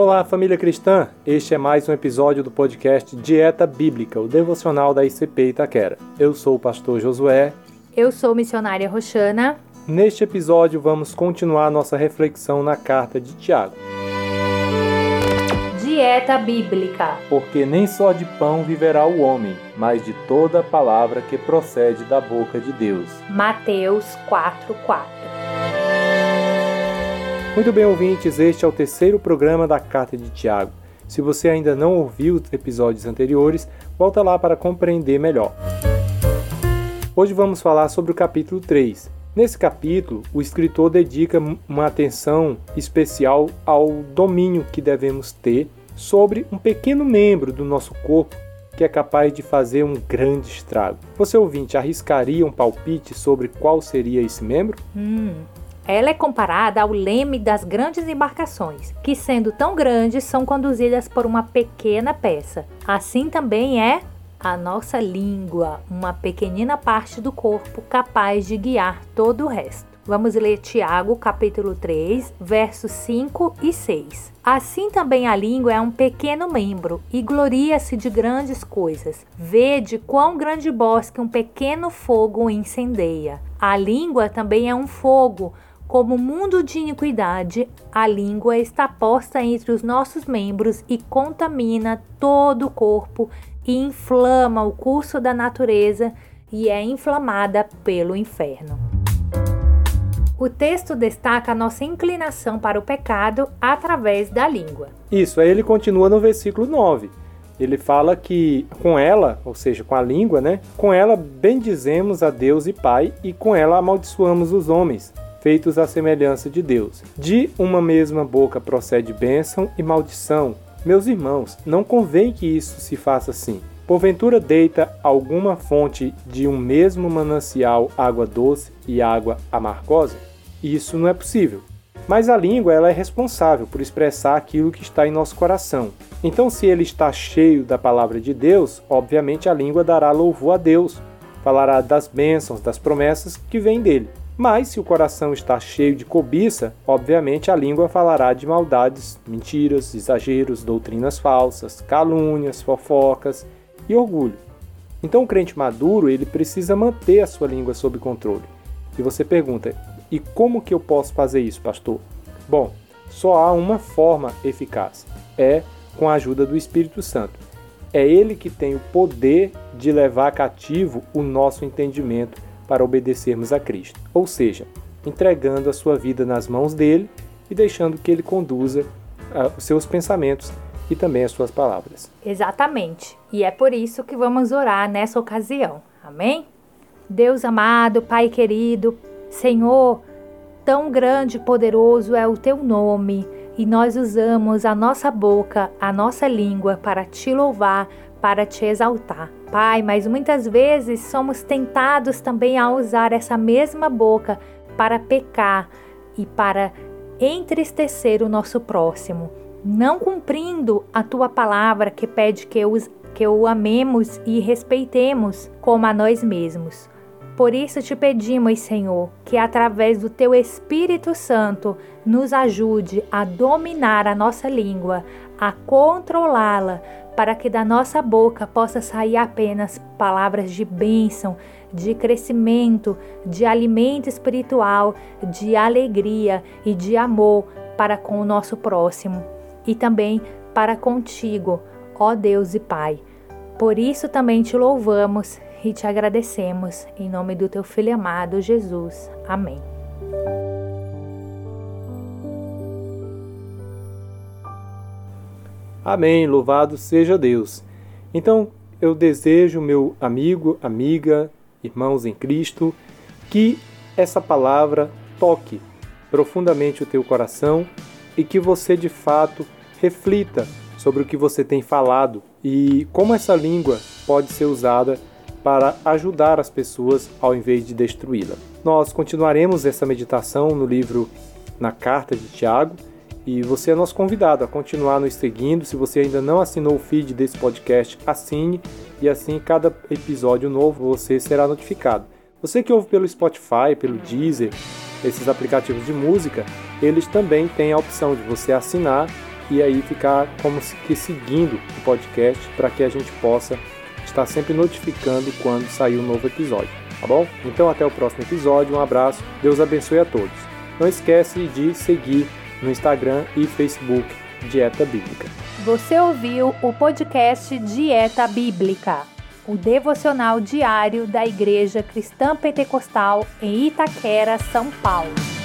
Olá, família cristã! Este é mais um episódio do podcast Dieta Bíblica, o devocional da ICP Itaquera. Eu sou o pastor Josué. Eu sou missionária Roxana. Neste episódio, vamos continuar nossa reflexão na carta de Tiago. Dieta Bíblica. Porque nem só de pão viverá o homem, mas de toda palavra que procede da boca de Deus. Mateus 4:4. Muito bem, ouvintes, este é o terceiro programa da Carta de Tiago. Se você ainda não ouviu os episódios anteriores, volta lá para compreender melhor. Hoje vamos falar sobre o capítulo 3. Nesse capítulo, o escritor dedica uma atenção especial ao domínio que devemos ter sobre um pequeno membro do nosso corpo que é capaz de fazer um grande estrago. Você ouvinte arriscaria um palpite sobre qual seria esse membro? Hum, ela é comparada ao leme das grandes embarcações, que, sendo tão grandes, são conduzidas por uma pequena peça. Assim também é a nossa língua, uma pequenina parte do corpo capaz de guiar todo o resto. Vamos ler Tiago, capítulo 3, versos 5 e 6. Assim também a língua é um pequeno membro e gloria-se de grandes coisas. Vede quão grande bosque um pequeno fogo incendeia. A língua também é um fogo, como mundo de iniquidade, a língua está posta entre os nossos membros e contamina todo o corpo e inflama o curso da natureza e é inflamada pelo inferno. O texto destaca a nossa inclinação para o pecado através da língua. Isso, aí ele continua no versículo 9. Ele fala que com ela, ou seja, com a língua, né? Com ela bendizemos a Deus e Pai e com ela amaldiçoamos os homens feitos à semelhança de Deus. De uma mesma boca procede bênção e maldição. Meus irmãos, não convém que isso se faça assim. Porventura deita alguma fonte de um mesmo manancial água doce e água amargosa? Isso não é possível. Mas a língua ela é responsável por expressar aquilo que está em nosso coração. Então, se ele está cheio da palavra de Deus, obviamente a língua dará louvor a Deus, falará das bênçãos, das promessas que vêm dele. Mas se o coração está cheio de cobiça, obviamente a língua falará de maldades, mentiras, exageros, doutrinas falsas, calúnias, fofocas e orgulho. Então o crente maduro, ele precisa manter a sua língua sob controle. E você pergunta: "E como que eu posso fazer isso, pastor?" Bom, só há uma forma eficaz. É com a ajuda do Espírito Santo. É ele que tem o poder de levar cativo o nosso entendimento para obedecermos a Cristo, ou seja, entregando a sua vida nas mãos dele e deixando que ele conduza uh, os seus pensamentos e também as suas palavras. Exatamente. E é por isso que vamos orar nessa ocasião. Amém? Deus amado, Pai querido, Senhor, tão grande e poderoso é o teu nome, e nós usamos a nossa boca, a nossa língua para te louvar, para te exaltar. Pai, mas muitas vezes somos tentados também a usar essa mesma boca para pecar e para entristecer o nosso próximo, não cumprindo a tua palavra que pede que, os, que o amemos e respeitemos como a nós mesmos. Por isso te pedimos, Senhor, que através do teu Espírito Santo nos ajude a dominar a nossa língua, a controlá-la, para que da nossa boca possa sair apenas palavras de bênção, de crescimento, de alimento espiritual, de alegria e de amor para com o nosso próximo e também para contigo, ó Deus e Pai. Por isso também te louvamos e te agradecemos, em nome do teu Filho amado Jesus. Amém. Amém, louvado seja Deus. Então, eu desejo, meu amigo, amiga, irmãos em Cristo, que essa palavra toque profundamente o teu coração e que você de fato reflita sobre o que você tem falado e como essa língua pode ser usada para ajudar as pessoas ao invés de destruí-la. Nós continuaremos essa meditação no livro Na Carta de Tiago e você é nosso convidado a continuar nos seguindo. Se você ainda não assinou o feed desse podcast, assine e assim cada episódio novo você será notificado. Você que ouve pelo Spotify, pelo Deezer, esses aplicativos de música, eles também têm a opção de você assinar e aí ficar como que seguindo o podcast para que a gente possa estar sempre notificando quando sair um novo episódio, tá bom? Então até o próximo episódio, um abraço, Deus abençoe a todos. Não esquece de seguir no Instagram e Facebook Dieta Bíblica. Você ouviu o podcast Dieta Bíblica, o devocional diário da Igreja Cristã Pentecostal em Itaquera, São Paulo.